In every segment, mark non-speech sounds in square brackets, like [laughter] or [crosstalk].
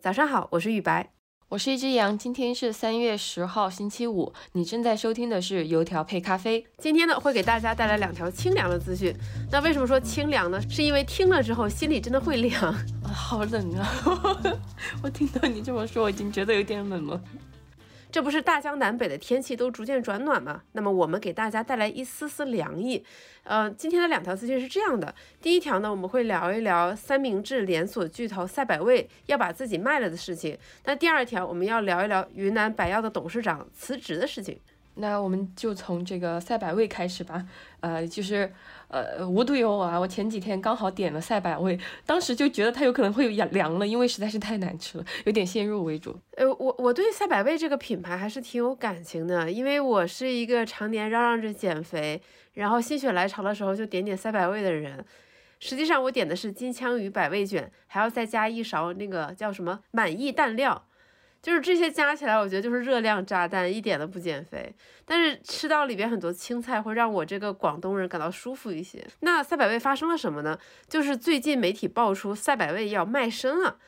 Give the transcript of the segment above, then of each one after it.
早上好，我是雨白，我是一只羊。今天是三月十号，星期五。你正在收听的是油条配咖啡。今天呢，会给大家带来两条清凉的资讯。那为什么说清凉呢？是因为听了之后心里真的会凉啊，[laughs] 好冷啊！[laughs] 我听到你这么说，我已经觉得有点冷了。这不是大江南北的天气都逐渐转暖吗？那么我们给大家带来一丝丝凉意。呃，今天的两条资讯是这样的：第一条呢，我们会聊一聊三明治连锁巨头赛百味要把自己卖了的事情；那第二条，我们要聊一聊云南白药的董事长辞职的事情。那我们就从这个赛百味开始吧，呃，就是呃无独有偶啊，我前几天刚好点了赛百味，当时就觉得它有可能会凉凉了，因为实在是太难吃了，有点先入为主。呃，我我对赛百味这个品牌还是挺有感情的，因为我是一个常年嚷嚷着减肥，然后心血来潮的时候就点点赛百味的人。实际上我点的是金枪鱼百味卷，还要再加一勺那个叫什么满意蛋料。就是这些加起来，我觉得就是热量炸弹，一点都不减肥。但是吃到里边很多青菜，会让我这个广东人感到舒服一些。那赛百味发生了什么呢？就是最近媒体爆出赛百味要卖身了，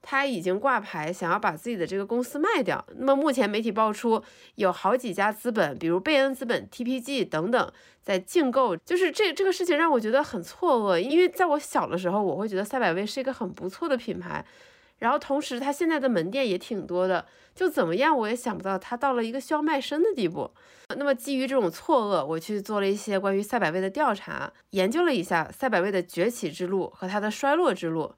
他已经挂牌，想要把自己的这个公司卖掉。那么目前媒体爆出有好几家资本，比如贝恩资本、TPG 等等，在竞购。就是这这个事情让我觉得很错愕，因为在我小的时候，我会觉得赛百味是一个很不错的品牌。然后同时，他现在的门店也挺多的，就怎么样，我也想不到他到了一个需要卖身的地步。那么基于这种错愕，我去做了一些关于赛百味的调查，研究了一下赛百味的崛起之路和它的衰落之路。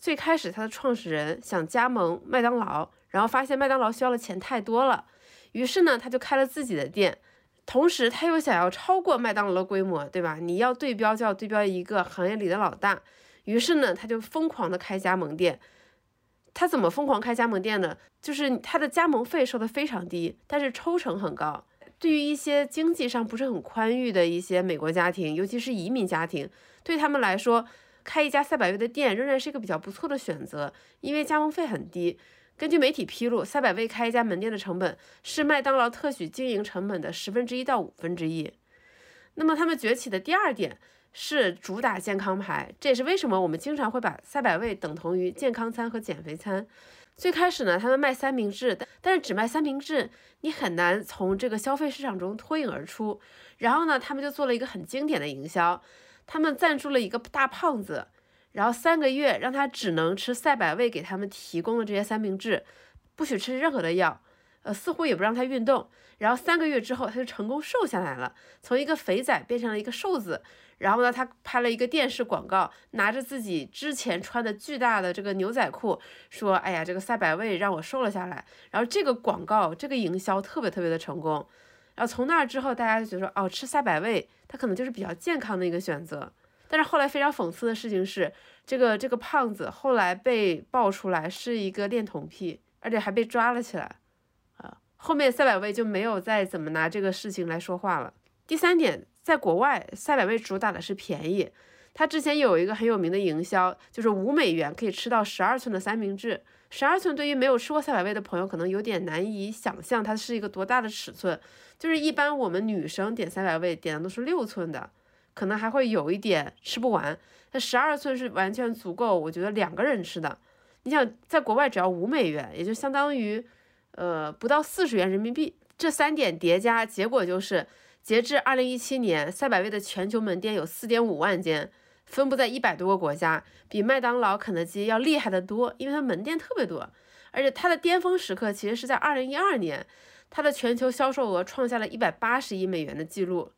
最开始，他的创始人想加盟麦当劳，然后发现麦当劳需要的钱太多了，于是呢，他就开了自己的店。同时，他又想要超过麦当劳的规模，对吧？你要对标，就要对标一个行业里的老大。于是呢，他就疯狂的开加盟店。他怎么疯狂开加盟店呢？就是他的加盟费收的非常低，但是抽成很高。对于一些经济上不是很宽裕的一些美国家庭，尤其是移民家庭，对他们来说，开一家赛百味的店仍然是一个比较不错的选择，因为加盟费很低。根据媒体披露，赛百味开一家门店的成本是麦当劳特许经营成本的十分之一到五分之一。那么他们崛起的第二点。是主打健康牌，这也是为什么我们经常会把赛百味等同于健康餐和减肥餐。最开始呢，他们卖三明治，但是只卖三明治，你很难从这个消费市场中脱颖而出。然后呢，他们就做了一个很经典的营销，他们赞助了一个大胖子，然后三个月让他只能吃赛百味给他们提供的这些三明治，不许吃任何的药。呃，似乎也不让他运动，然后三个月之后，他就成功瘦下来了，从一个肥仔变成了一个瘦子。然后呢，他拍了一个电视广告，拿着自己之前穿的巨大的这个牛仔裤，说：“哎呀，这个赛百味让我瘦了下来。”然后这个广告，这个营销特别特别的成功。然后从那儿之后，大家就觉得说：“哦，吃赛百味，它可能就是比较健康的一个选择。”但是后来非常讽刺的事情是，这个这个胖子后来被爆出来是一个恋童癖，而且还被抓了起来。后面赛百味就没有再怎么拿这个事情来说话了。第三点，在国外，赛百味主打的是便宜。它之前有一个很有名的营销，就是五美元可以吃到十二寸的三明治。十二寸对于没有吃过赛百味的朋友，可能有点难以想象它是一个多大的尺寸。就是一般我们女生点赛百味点的都是六寸的，可能还会有一点吃不完。那十二寸是完全足够，我觉得两个人吃的。你想，在国外只要五美元，也就相当于。呃，不到四十元人民币，这三点叠加，结果就是，截至二零一七年，赛百味的全球门店有四点五万间，分布在一百多个国家，比麦当劳、肯德基要厉害的多，因为它门店特别多，而且它的巅峰时刻其实是在二零一二年，它的全球销售额创下了一百八十亿美元的记录，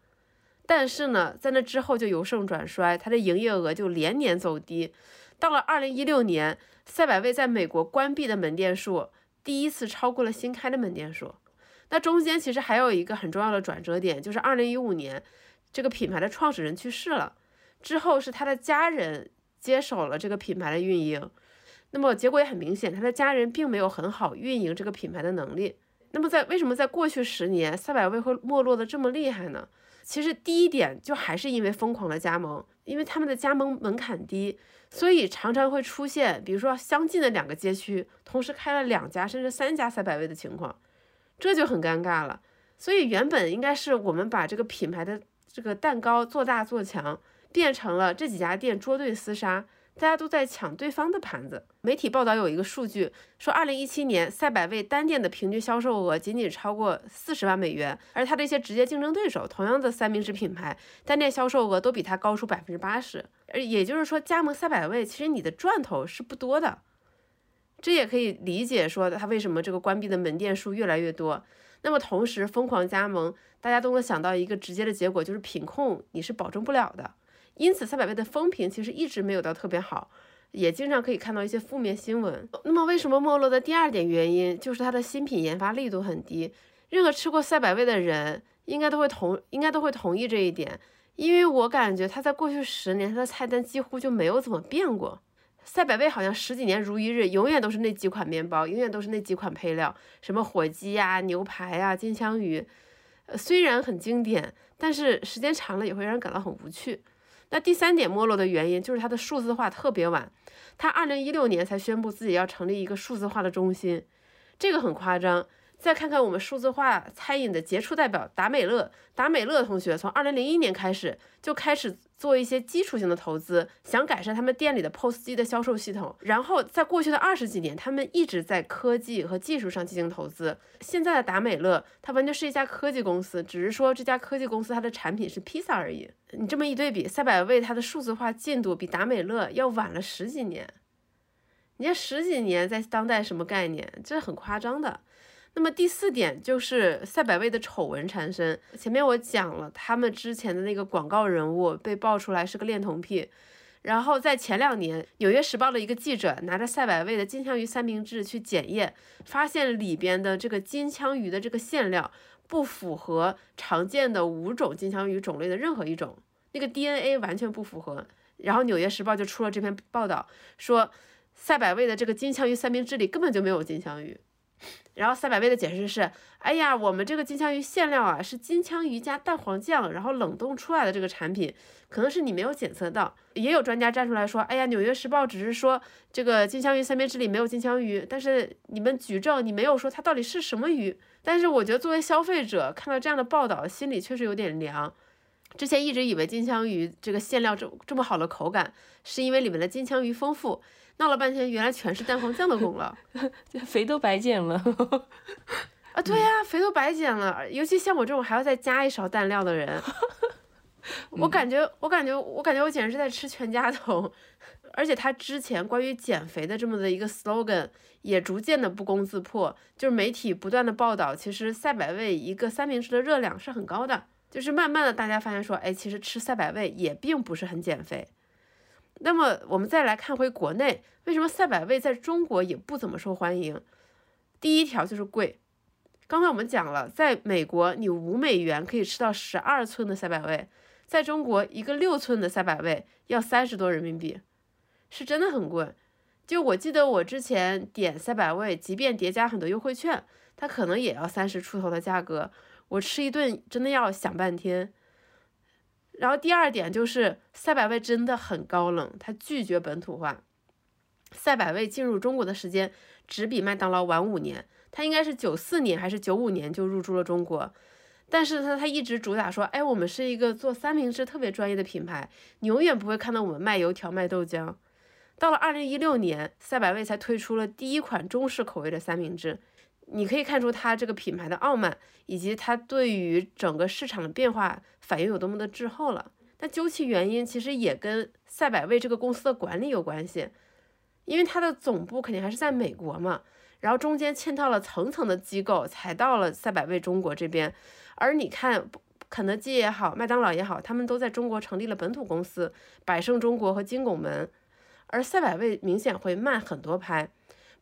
但是呢，在那之后就由盛转衰，它的营业额就连年走低，到了二零一六年，赛百味在美国关闭的门店数。第一次超过了新开的门店数，那中间其实还有一个很重要的转折点，就是二零一五年，这个品牌的创始人去世了，之后是他的家人接手了这个品牌的运营，那么结果也很明显，他的家人并没有很好运营这个品牌的能力。那么在为什么在过去十年赛百味会没落的这么厉害呢？其实第一点就还是因为疯狂的加盟，因为他们的加盟门槛低，所以常常会出现，比如说相近的两个街区同时开了两家甚至三家赛百味的情况，这就很尴尬了。所以原本应该是我们把这个品牌的这个蛋糕做大做强，变成了这几家店捉对厮杀，大家都在抢对方的盘子。媒体报道有一个数据说，二零一七年赛百味单店的平均销售额仅仅超过四十万美元，而它的一些直接竞争对手，同样的三明治品牌，单店销售额都比它高出百分之八十。而也就是说，加盟赛百味，其实你的赚头是不多的。这也可以理解说，它为什么这个关闭的门店数越来越多。那么同时疯狂加盟，大家都能想到一个直接的结果，就是品控你是保证不了的。因此，赛百味的风评其实一直没有到特别好，也经常可以看到一些负面新闻。那么，为什么没落的第二点原因就是它的新品研发力度很低。任何吃过赛百味的人应该都会同应该都会同意这一点，因为我感觉它在过去十年它的菜单几乎就没有怎么变过。赛百味好像十几年如一日，永远都是那几款面包，永远都是那几款配料，什么火鸡呀、牛排呀、金枪鱼，呃，虽然很经典，但是时间长了也会让人感到很无趣。那第三点没落的原因就是它的数字化特别晚，它二零一六年才宣布自己要成立一个数字化的中心，这个很夸张。再看看我们数字化餐饮的杰出代表达美乐，达美乐同学从二零零一年开始就开始做一些基础性的投资，想改善他们店里的 POS 机的销售系统。然后在过去的二十几年，他们一直在科技和技术上进行投资。现在的达美乐，它完全是一家科技公司，只是说这家科技公司它的产品是披萨而已。你这么一对比，赛百味它的数字化进度比达美乐要晚了十几年。你看十几年在当代什么概念？这是很夸张的。那么第四点就是赛百味的丑闻缠身。前面我讲了，他们之前的那个广告人物被爆出来是个恋童癖，然后在前两年，《纽约时报》的一个记者拿着赛百味的金枪鱼三明治去检验，发现里边的这个金枪鱼的这个馅料不符合常见的五种金枪鱼种类的任何一种，那个 DNA 完全不符合。然后《纽约时报》就出了这篇报道，说赛百味的这个金枪鱼三明治里根本就没有金枪鱼。然后赛百味的解释是，哎呀，我们这个金枪鱼馅料啊是金枪鱼加蛋黄酱，然后冷冻出来的这个产品，可能是你没有检测到。也有专家站出来说，哎呀，纽约时报只是说这个金枪鱼三明治里没有金枪鱼，但是你们举证，你没有说它到底是什么鱼。但是我觉得作为消费者看到这样的报道，心里确实有点凉。之前一直以为金枪鱼这个馅料这这么好的口感，是因为里面的金枪鱼丰富。闹了半天，原来全是蛋黄酱的功劳，[laughs] 肥都白减了。[laughs] 啊，对呀，肥都白减了。尤其像我这种还要再加一勺蛋料的人，[laughs] 我感觉，我感觉，我感觉我简直是在吃全家桶。而且他之前关于减肥的这么的一个 slogan 也逐渐的不攻自破，就是媒体不断的报道，其实赛百味一个三明治的热量是很高的，就是慢慢的大家发现说，哎，其实吃赛百味也并不是很减肥。那么我们再来看回国内，为什么赛百味在中国也不怎么受欢迎？第一条就是贵。刚才我们讲了，在美国你五美元可以吃到十二寸的赛百味，在中国一个六寸的赛百味要三十多人民币，是真的很贵。就我记得我之前点赛百味，即便叠加很多优惠券，它可能也要三十出头的价格，我吃一顿真的要想半天。然后第二点就是赛百味真的很高冷，它拒绝本土化。赛百味进入中国的时间只比麦当劳晚五年，它应该是九四年还是九五年就入驻了中国。但是它它一直主打说，哎，我们是一个做三明治特别专业的品牌，你永远不会看到我们卖油条卖豆浆。到了二零一六年，赛百味才推出了第一款中式口味的三明治。你可以看出它这个品牌的傲慢，以及它对于整个市场的变化反应有多么的滞后了。但究其原因，其实也跟赛百味这个公司的管理有关系，因为它的总部肯定还是在美国嘛，然后中间嵌套了层层的机构，才到了赛百味中国这边。而你看，肯德基也好，麦当劳也好，他们都在中国成立了本土公司，百胜中国和金拱门，而赛百味明显会慢很多拍，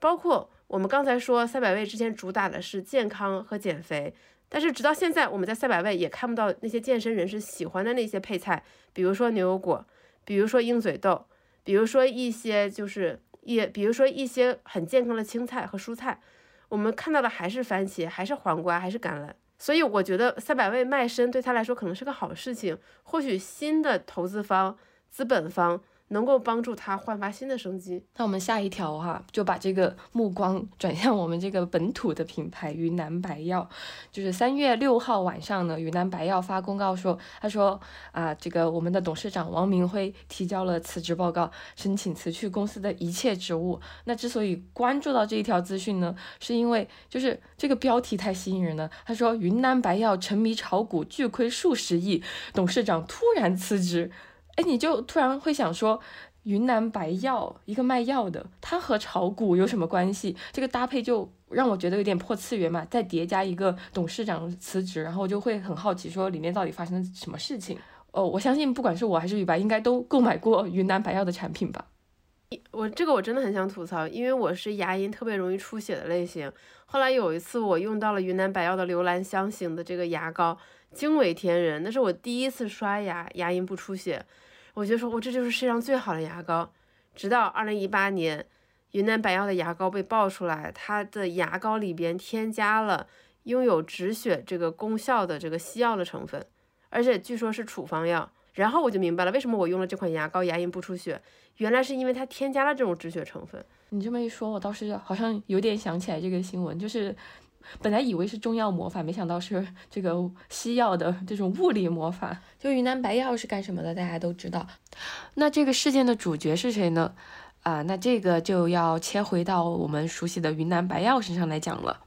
包括。我们刚才说赛百味之前主打的是健康和减肥，但是直到现在，我们在赛百味也看不到那些健身人士喜欢的那些配菜，比如说牛油果，比如说鹰嘴豆，比如说一些就是也，比如说一些很健康的青菜和蔬菜，我们看到的还是番茄，还是黄瓜，还是橄榄。所以我觉得赛百味卖身对他来说可能是个好事情，或许新的投资方、资本方能够帮助他焕发新的生机。那我们下一条哈，就把这个目光转向我们这个本土的品牌云南白药。就是三月六号晚上呢，云南白药发公告说，他说啊，这个我们的董事长王明辉提交了辞职报告，申请辞去公司的一切职务。那之所以关注到这一条资讯呢，是因为就是这个标题太吸引人了。他说云南白药沉迷炒股，巨亏数十亿，董事长突然辞职。哎，你就突然会想说，云南白药一个卖药的，它和炒股有什么关系？这个搭配就让我觉得有点破次元嘛。再叠加一个董事长辞职，然后就会很好奇，说里面到底发生了什么事情？哦，我相信不管是我还是雨白，应该都购买过云南白药的产品吧。我这个我真的很想吐槽，因为我是牙龈特别容易出血的类型。后来有一次我用到了云南白药的留兰香型的这个牙膏，惊为天人。那是我第一次刷牙，牙龈不出血。我就说，我这就是世界上最好的牙膏。直到二零一八年，云南白药的牙膏被爆出来，它的牙膏里边添加了拥有止血这个功效的这个西药的成分，而且据说是处方药。然后我就明白了，为什么我用了这款牙膏牙龈不出血，原来是因为它添加了这种止血成分。你这么一说，我倒是好像有点想起来这个新闻，就是。本来以为是中药魔法，没想到是 [laughs] 这个西药的这种物理魔法。就云南白药是干什么的？大家都知道。那这个事件的主角是谁呢？啊，那这个就要切回到我们熟悉的云南白药身上来讲了。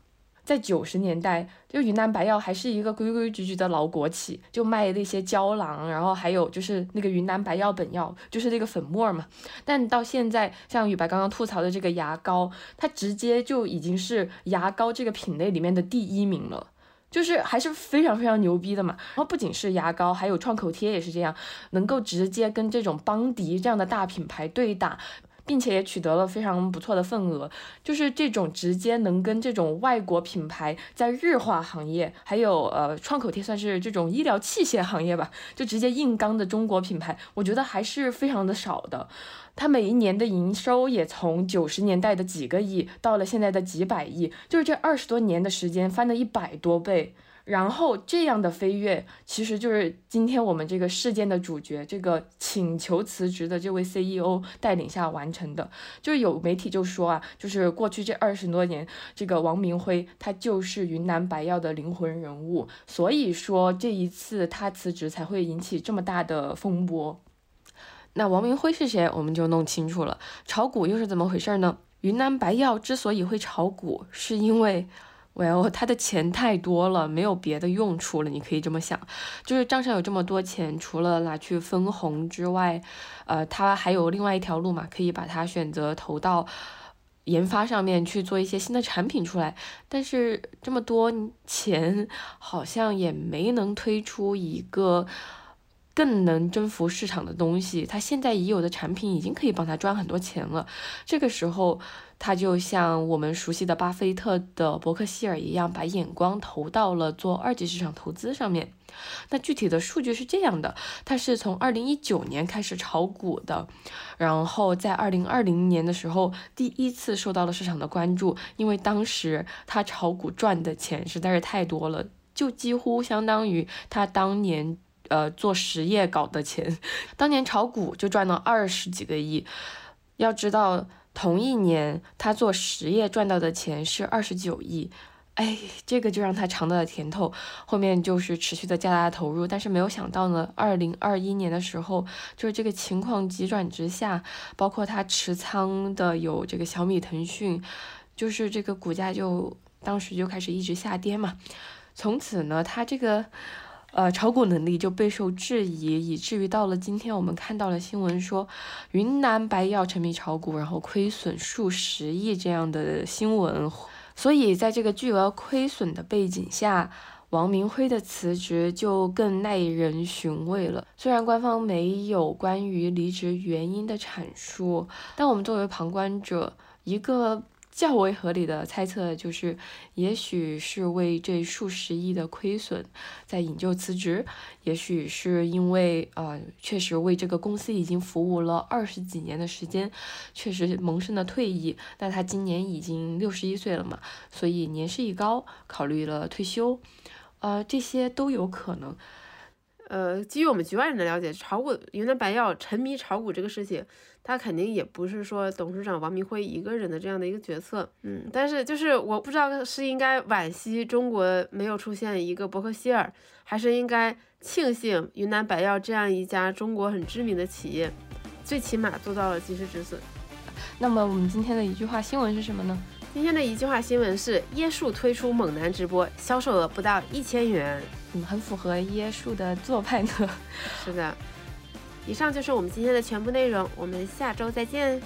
在九十年代，就云南白药还是一个规规矩矩的老国企，就卖那些胶囊，然后还有就是那个云南白药本药，就是那个粉末嘛。但到现在，像雨白刚刚吐槽的这个牙膏，它直接就已经是牙膏这个品类里面的第一名了，就是还是非常非常牛逼的嘛。然后不仅是牙膏，还有创口贴也是这样，能够直接跟这种邦迪这样的大品牌对打。并且也取得了非常不错的份额，就是这种直接能跟这种外国品牌在日化行业，还有呃创口贴算是这种医疗器械行业吧，就直接硬刚的中国品牌，我觉得还是非常的少的。它每一年的营收也从九十年代的几个亿到了现在的几百亿，就是这二十多年的时间翻了一百多倍。然后这样的飞跃，其实就是今天我们这个事件的主角，这个请求辞职的这位 CEO 带领下完成的。就是有媒体就说啊，就是过去这二十多年，这个王明辉他就是云南白药的灵魂人物，所以说这一次他辞职才会引起这么大的风波。那王明辉是谁，我们就弄清楚了。炒股又是怎么回事呢？云南白药之所以会炒股，是因为。喂他的钱太多了，没有别的用处了。你可以这么想，就是账上有这么多钱，除了拿去分红之外，呃，他还有另外一条路嘛，可以把它选择投到研发上面去做一些新的产品出来。但是这么多钱，好像也没能推出一个。更能征服市场的东西，他现在已有的产品已经可以帮他赚很多钱了。这个时候，他就像我们熟悉的巴菲特的伯克希尔一样，把眼光投到了做二级市场投资上面。那具体的数据是这样的：他是从二零一九年开始炒股的，然后在二零二零年的时候第一次受到了市场的关注，因为当时他炒股赚的钱实在是太多了，就几乎相当于他当年。呃，做实业搞的钱，[laughs] 当年炒股就赚了二十几个亿。要知道，同一年他做实业赚到的钱是二十九亿。哎，这个就让他尝到了甜头。后面就是持续的加大投入，但是没有想到呢，二零二一年的时候，就是这个情况急转直下，包括他持仓的有这个小米、腾讯，就是这个股价就当时就开始一直下跌嘛。从此呢，他这个。呃，炒股能力就备受质疑，以至于到了今天，我们看到了新闻说，云南白药沉迷炒股，然后亏损数十亿这样的新闻。所以，在这个巨额亏损的背景下，王明辉的辞职就更耐人寻味了。虽然官方没有关于离职原因的阐述，但我们作为旁观者，一个。较为合理的猜测就是，也许是为这数十亿的亏损在引咎辞职，也许是因为呃，确实为这个公司已经服务了二十几年的时间，确实萌生了退役。那他今年已经六十一岁了嘛，所以年事已高，考虑了退休，呃，这些都有可能。呃，基于我们局外人的了解，炒股云南白药沉迷炒股这个事情，他肯定也不是说董事长王明辉一个人的这样的一个决策，嗯，但是就是我不知道是应该惋惜中国没有出现一个伯克希尔，还是应该庆幸云南白药这样一家中国很知名的企业，最起码做到了及时止损。那么我们今天的一句话新闻是什么呢？今天的一句话新闻是椰树推出猛男直播，销售额不到一千元。嗯，很符合椰树的做派呢。[laughs] 是的，以上就是我们今天的全部内容，我们下周再见。